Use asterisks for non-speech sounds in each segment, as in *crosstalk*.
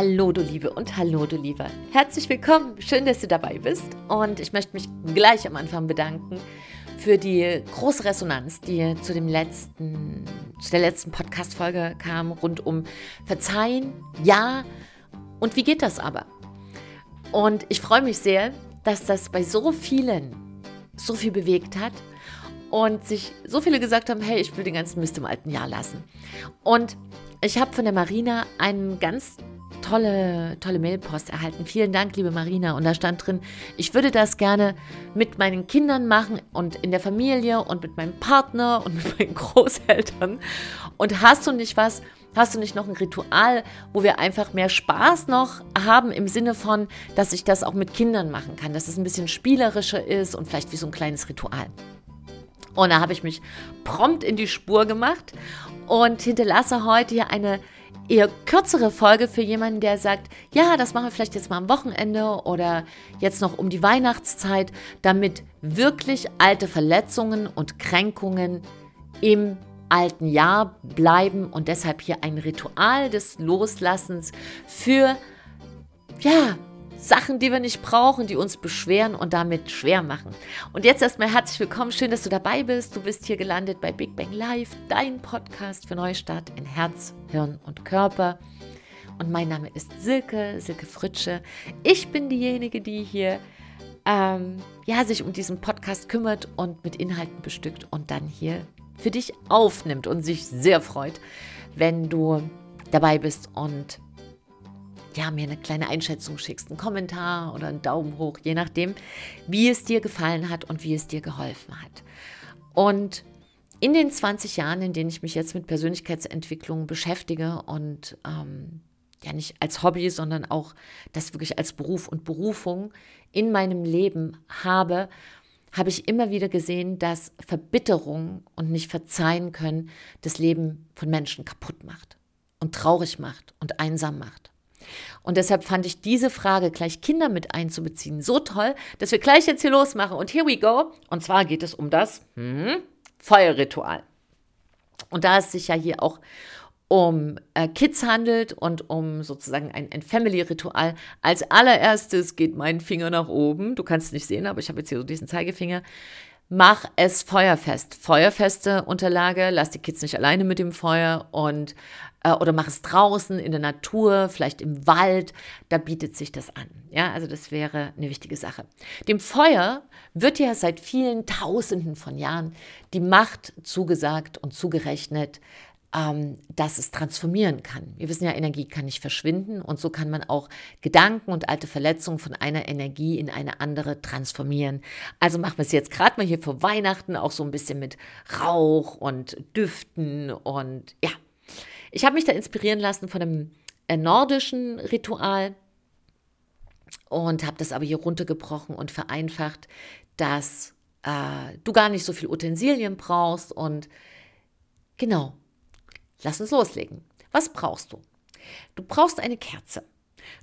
Hallo du Liebe und hallo du Lieber. Herzlich willkommen. Schön, dass du dabei bist. Und ich möchte mich gleich am Anfang bedanken für die große Resonanz, die zu dem letzten, zu der letzten Podcast-Folge kam, rund um Verzeihen, ja und wie geht das aber? Und ich freue mich sehr, dass das bei so vielen so viel bewegt hat und sich so viele gesagt haben, hey, ich will den ganzen Mist im alten Jahr lassen. Und ich habe von der Marina einen ganz tolle, tolle Mailpost erhalten. Vielen Dank, liebe Marina. Und da stand drin, ich würde das gerne mit meinen Kindern machen und in der Familie und mit meinem Partner und *laughs* mit meinen Großeltern. Und hast du nicht was? Hast du nicht noch ein Ritual, wo wir einfach mehr Spaß noch haben im Sinne von, dass ich das auch mit Kindern machen kann, dass es ein bisschen spielerischer ist und vielleicht wie so ein kleines Ritual? Und da habe ich mich prompt in die Spur gemacht und hinterlasse heute hier eine eher kürzere Folge für jemanden, der sagt, ja, das machen wir vielleicht jetzt mal am Wochenende oder jetzt noch um die Weihnachtszeit, damit wirklich alte Verletzungen und Kränkungen im alten Jahr bleiben und deshalb hier ein Ritual des Loslassens für ja, Sachen, die wir nicht brauchen, die uns beschweren und damit schwer machen. Und jetzt erstmal herzlich willkommen. Schön, dass du dabei bist. Du bist hier gelandet bei Big Bang Live, dein Podcast für Neustart in Herz, Hirn und Körper. Und mein Name ist Silke, Silke Fritsche. Ich bin diejenige, die hier ähm, ja, sich um diesen Podcast kümmert und mit Inhalten bestückt und dann hier für dich aufnimmt und sich sehr freut, wenn du dabei bist und ja, mir eine kleine Einschätzung schickst, einen Kommentar oder einen Daumen hoch, je nachdem, wie es dir gefallen hat und wie es dir geholfen hat. Und in den 20 Jahren, in denen ich mich jetzt mit Persönlichkeitsentwicklung beschäftige und ähm, ja nicht als Hobby, sondern auch das wirklich als Beruf und Berufung in meinem Leben habe, habe ich immer wieder gesehen, dass Verbitterung und nicht verzeihen können das Leben von Menschen kaputt macht und traurig macht und einsam macht. Und deshalb fand ich diese Frage, gleich Kinder mit einzubeziehen, so toll, dass wir gleich jetzt hier losmachen. Und here we go. Und zwar geht es um das hm, Feuerritual. Und da es sich ja hier auch um äh, Kids handelt und um sozusagen ein, ein Family-Ritual. Als allererstes geht mein Finger nach oben. Du kannst es nicht sehen, aber ich habe jetzt hier so diesen Zeigefinger. Mach es feuerfest. Feuerfeste Unterlage, lass die Kids nicht alleine mit dem Feuer und äh, oder mach es draußen in der Natur, vielleicht im Wald, da bietet sich das an. Ja, also das wäre eine wichtige Sache. Dem Feuer wird ja seit vielen Tausenden von Jahren die Macht zugesagt und zugerechnet, ähm, dass es transformieren kann. Wir wissen ja, Energie kann nicht verschwinden und so kann man auch Gedanken und alte Verletzungen von einer Energie in eine andere transformieren. Also machen wir es jetzt gerade mal hier vor Weihnachten auch so ein bisschen mit Rauch und Düften und ja, ich habe mich da inspirieren lassen von einem äh, nordischen Ritual und habe das aber hier runtergebrochen und vereinfacht, dass äh, du gar nicht so viel Utensilien brauchst und genau, lass uns loslegen. Was brauchst du? Du brauchst eine Kerze.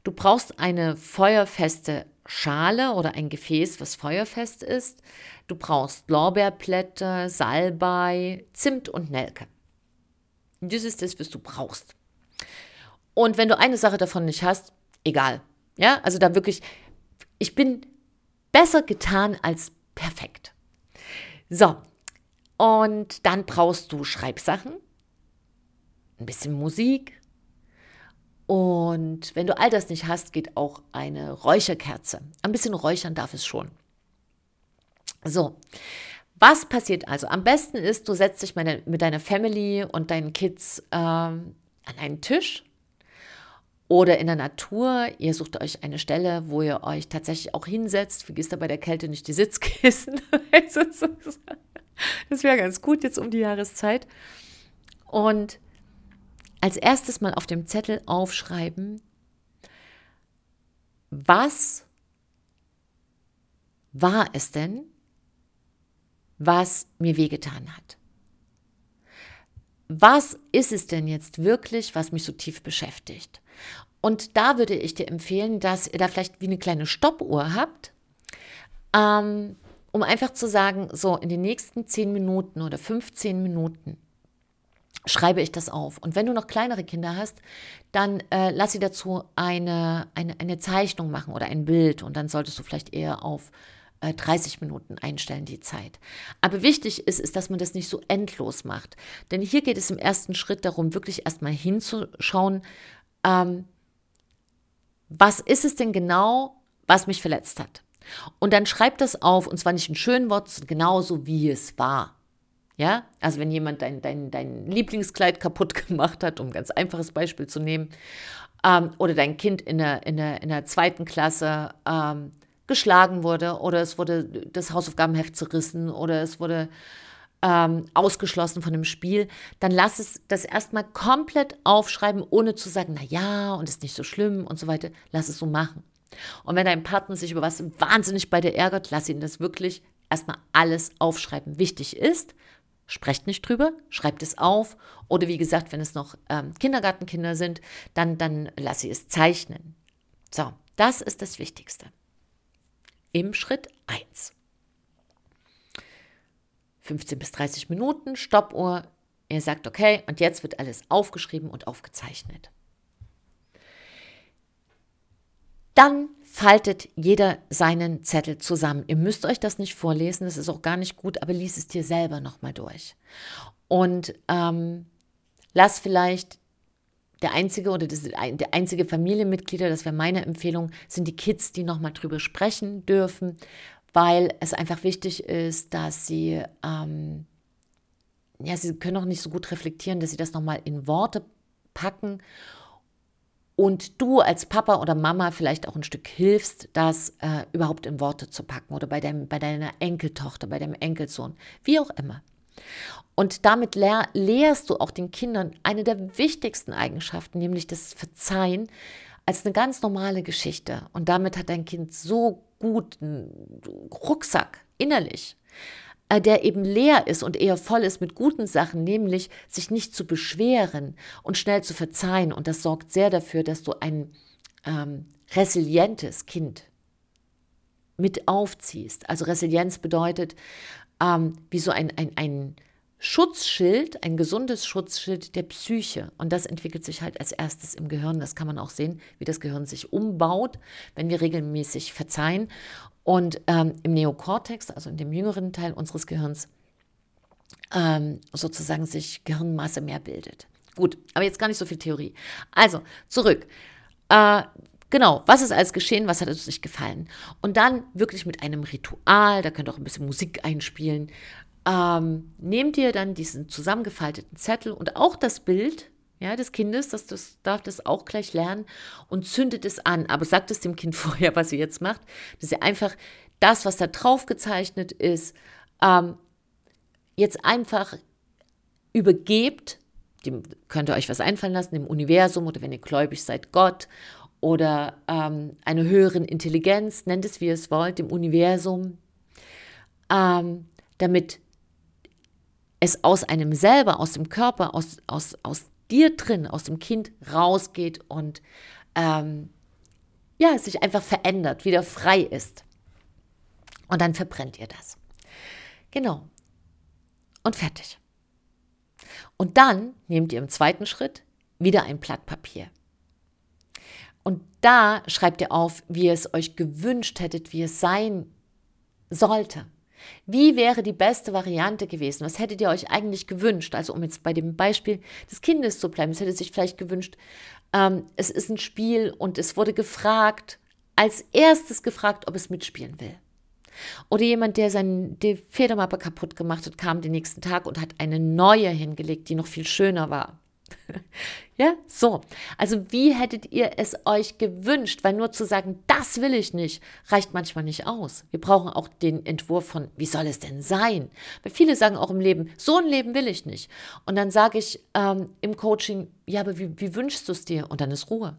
Du brauchst eine feuerfeste Schale oder ein Gefäß, was feuerfest ist. Du brauchst Lorbeerblätter, Salbei, Zimt und Nelke. Das ist das, was du brauchst. Und wenn du eine Sache davon nicht hast, egal. Ja, also da wirklich, ich bin besser getan als perfekt. So, und dann brauchst du Schreibsachen, ein bisschen Musik. Und wenn du all das nicht hast, geht auch eine Räucherkerze. Ein bisschen räuchern darf es schon. So, was passiert also? Am besten ist, du setzt dich mit deiner Family und deinen Kids ähm, an einen Tisch oder in der Natur. Ihr sucht euch eine Stelle, wo ihr euch tatsächlich auch hinsetzt. Vergisst da bei der Kälte nicht die Sitzkissen. *laughs* das wäre ganz gut jetzt um die Jahreszeit. Und als erstes mal auf dem Zettel aufschreiben, was war es denn, was mir wehgetan hat. Was ist es denn jetzt wirklich, was mich so tief beschäftigt? Und da würde ich dir empfehlen, dass ihr da vielleicht wie eine kleine Stoppuhr habt, ähm, um einfach zu sagen, so in den nächsten 10 Minuten oder 15 Minuten schreibe ich das auf. Und wenn du noch kleinere Kinder hast, dann äh, lass sie dazu eine, eine, eine Zeichnung machen oder ein Bild. Und dann solltest du vielleicht eher auf 30 äh, Minuten einstellen, die Zeit. Aber wichtig ist, ist, dass man das nicht so endlos macht. Denn hier geht es im ersten Schritt darum, wirklich erstmal hinzuschauen, ähm, was ist es denn genau, was mich verletzt hat. Und dann schreib das auf, und zwar nicht in schönen Worten, genauso wie es war. Ja, also wenn jemand dein, dein, dein Lieblingskleid kaputt *laughs* gemacht hat, um ein ganz einfaches Beispiel zu nehmen, ähm, oder dein Kind in der, in der, in der zweiten Klasse ähm, geschlagen wurde oder es wurde das Hausaufgabenheft zerrissen oder es wurde ähm, ausgeschlossen von dem Spiel, dann lass es das erstmal komplett aufschreiben, ohne zu sagen, na ja, und ist nicht so schlimm und so weiter. Lass es so machen. Und wenn dein Partner sich über was wahnsinnig bei dir ärgert, lass ihn das wirklich erstmal alles aufschreiben. Wichtig ist, sprecht nicht drüber, schreibt es auf. Oder wie gesagt, wenn es noch ähm, Kindergartenkinder sind, dann, dann lass sie es zeichnen. So, das ist das Wichtigste im Schritt 1. 15 bis 30 Minuten, Stoppuhr. Ihr sagt, okay, und jetzt wird alles aufgeschrieben und aufgezeichnet. Dann faltet jeder seinen Zettel zusammen. Ihr müsst euch das nicht vorlesen, das ist auch gar nicht gut, aber lies es dir selber nochmal durch. Und ähm, lass vielleicht der einzige oder das, der einzige Familienmitglieder, das wäre meine Empfehlung, sind die Kids, die nochmal drüber sprechen dürfen, weil es einfach wichtig ist, dass sie, ähm, ja, sie können auch nicht so gut reflektieren, dass sie das nochmal in Worte packen und du als Papa oder Mama vielleicht auch ein Stück hilfst, das äh, überhaupt in Worte zu packen oder bei, deinem, bei deiner Enkeltochter, bei deinem Enkelsohn, wie auch immer. Und damit lehr, lehrst du auch den Kindern eine der wichtigsten Eigenschaften, nämlich das Verzeihen, als eine ganz normale Geschichte. Und damit hat dein Kind so guten Rucksack innerlich, der eben leer ist und eher voll ist mit guten Sachen, nämlich sich nicht zu beschweren und schnell zu verzeihen. Und das sorgt sehr dafür, dass du ein ähm, resilientes Kind mit aufziehst. Also Resilienz bedeutet, ähm, wie so ein, ein, ein Schutzschild, ein gesundes Schutzschild der Psyche. Und das entwickelt sich halt als erstes im Gehirn. Das kann man auch sehen, wie das Gehirn sich umbaut, wenn wir regelmäßig verzeihen. Und ähm, im Neokortex, also in dem jüngeren Teil unseres Gehirns, ähm, sozusagen sich Gehirnmasse mehr bildet. Gut, aber jetzt gar nicht so viel Theorie. Also, zurück. Äh, Genau, was ist alles geschehen, was hat uns nicht gefallen? Und dann wirklich mit einem Ritual, da könnt ihr auch ein bisschen Musik einspielen, ähm, nehmt ihr dann diesen zusammengefalteten Zettel und auch das Bild ja, des Kindes, das, das darf das auch gleich lernen und zündet es an. Aber sagt es dem Kind *laughs* vorher, was ihr jetzt macht, dass ihr einfach das, was da drauf gezeichnet ist, ähm, jetzt einfach übergebt. Dem könnt ihr euch was einfallen lassen, dem Universum oder wenn ihr gläubig seid, Gott oder ähm, einer höheren Intelligenz, nennt es wie ihr es wollt, dem Universum, ähm, damit es aus einem selber, aus dem Körper, aus, aus, aus dir drin, aus dem Kind rausgeht und ähm, ja, sich einfach verändert, wieder frei ist. Und dann verbrennt ihr das. Genau. Und fertig. Und dann nehmt ihr im zweiten Schritt wieder ein Blatt Papier. Und da schreibt ihr auf, wie ihr es euch gewünscht hättet, wie es sein sollte. Wie wäre die beste Variante gewesen? Was hättet ihr euch eigentlich gewünscht? Also um jetzt bei dem Beispiel des Kindes zu bleiben, es hätte sich vielleicht gewünscht, ähm, es ist ein Spiel und es wurde gefragt, als erstes gefragt, ob es mitspielen will. Oder jemand, der seine Federmappe kaputt gemacht hat, kam den nächsten Tag und hat eine neue hingelegt, die noch viel schöner war. *laughs* ja, so. Also wie hättet ihr es euch gewünscht? Weil nur zu sagen, das will ich nicht, reicht manchmal nicht aus. Wir brauchen auch den Entwurf von, wie soll es denn sein? Weil viele sagen auch im Leben, so ein Leben will ich nicht. Und dann sage ich ähm, im Coaching, ja, aber wie, wie wünschst du es dir? Und dann ist Ruhe.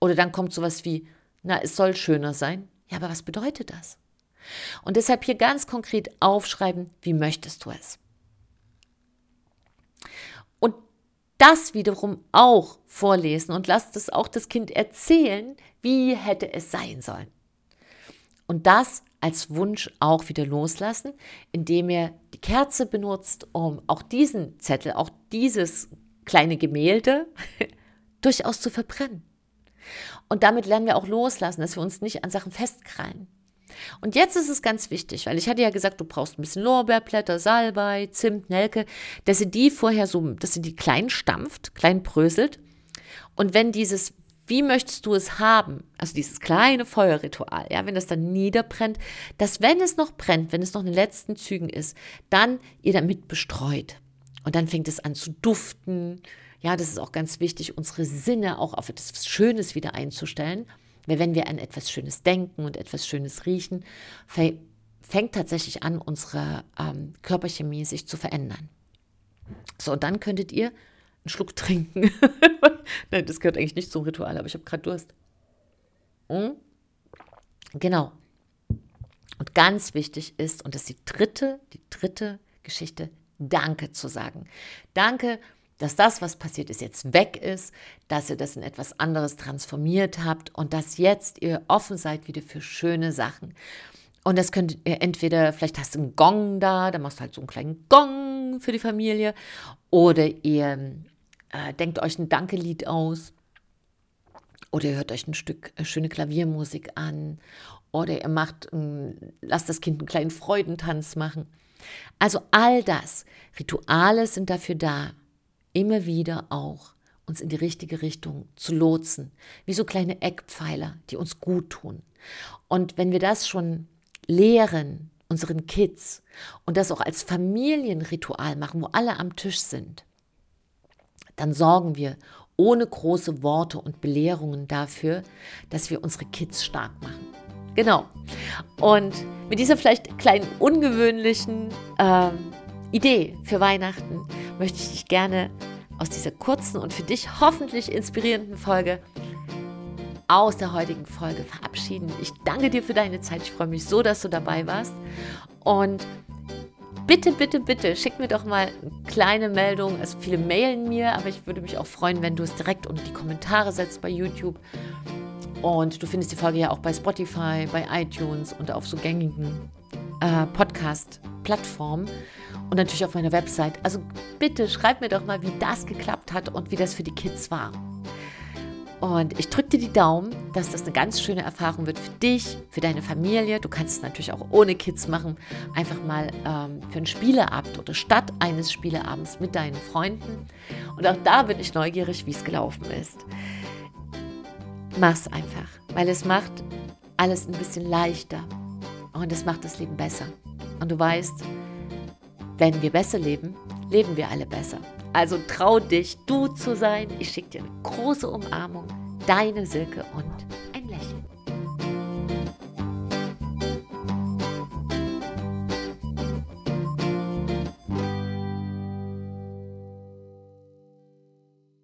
Oder dann kommt sowas wie, na, es soll schöner sein. Ja, aber was bedeutet das? Und deshalb hier ganz konkret aufschreiben, wie möchtest du es? Das wiederum auch vorlesen und lasst es auch das Kind erzählen, wie hätte es sein sollen. Und das als Wunsch auch wieder loslassen, indem ihr die Kerze benutzt, um auch diesen Zettel, auch dieses kleine Gemälde *laughs* durchaus zu verbrennen. Und damit lernen wir auch loslassen, dass wir uns nicht an Sachen festkrallen. Und jetzt ist es ganz wichtig, weil ich hatte ja gesagt, du brauchst ein bisschen Lorbeerblätter, Salbei, Zimt, Nelke, dass ihr die vorher so, dass ihr die klein stampft, klein bröselt. Und wenn dieses, wie möchtest du es haben, also dieses kleine Feuerritual, ja, wenn das dann niederbrennt, dass wenn es noch brennt, wenn es noch in den letzten Zügen ist, dann ihr damit bestreut. Und dann fängt es an zu duften. Ja, das ist auch ganz wichtig, unsere Sinne auch auf etwas Schönes wieder einzustellen. Weil wenn wir an etwas Schönes denken und etwas Schönes riechen, fängt tatsächlich an, unsere ähm, Körperchemie sich zu verändern. So, und dann könntet ihr einen Schluck *laughs* trinken. Nein, das gehört eigentlich nicht zum Ritual, aber ich habe gerade Durst. Hm? Genau. Und ganz wichtig ist, und das ist die dritte, die dritte Geschichte, Danke zu sagen. Danke dass das, was passiert ist, jetzt weg ist, dass ihr das in etwas anderes transformiert habt und dass jetzt ihr offen seid wieder für schöne Sachen. Und das könnt ihr entweder, vielleicht hast du einen Gong da, dann machst du halt so einen kleinen Gong für die Familie, oder ihr äh, denkt euch ein Dankelied aus, oder ihr hört euch ein Stück äh, schöne Klaviermusik an, oder ihr macht, äh, lasst das Kind einen kleinen Freudentanz machen. Also all das, Rituale sind dafür da, immer wieder auch uns in die richtige Richtung zu lotsen, wie so kleine Eckpfeiler, die uns gut tun. Und wenn wir das schon lehren, unseren Kids, und das auch als Familienritual machen, wo alle am Tisch sind, dann sorgen wir ohne große Worte und Belehrungen dafür, dass wir unsere Kids stark machen. Genau. Und mit dieser vielleicht kleinen ungewöhnlichen äh, Idee für Weihnachten möchte ich dich gerne aus dieser kurzen und für dich hoffentlich inspirierenden Folge aus der heutigen Folge verabschieden. Ich danke dir für deine Zeit. Ich freue mich so, dass du dabei warst. Und bitte, bitte, bitte, schick mir doch mal eine kleine Meldung. Also viele mailen mir, aber ich würde mich auch freuen, wenn du es direkt unter die Kommentare setzt bei YouTube. Und du findest die Folge ja auch bei Spotify, bei iTunes und auf so gängigen äh, Podcast-Plattformen und natürlich auf meiner Website. Also bitte schreib mir doch mal, wie das geklappt hat und wie das für die Kids war. Und ich drücke dir die Daumen, dass das eine ganz schöne Erfahrung wird für dich, für deine Familie. Du kannst es natürlich auch ohne Kids machen. Einfach mal ähm, für einen Spieleabend oder statt eines Spieleabends mit deinen Freunden. Und auch da bin ich neugierig, wie es gelaufen ist. Mach's einfach, weil es macht alles ein bisschen leichter. Und es macht das Leben besser. Und du weißt, wenn wir besser leben, leben wir alle besser. Also trau dich, du zu sein. Ich schicke dir eine große Umarmung. Deine Silke und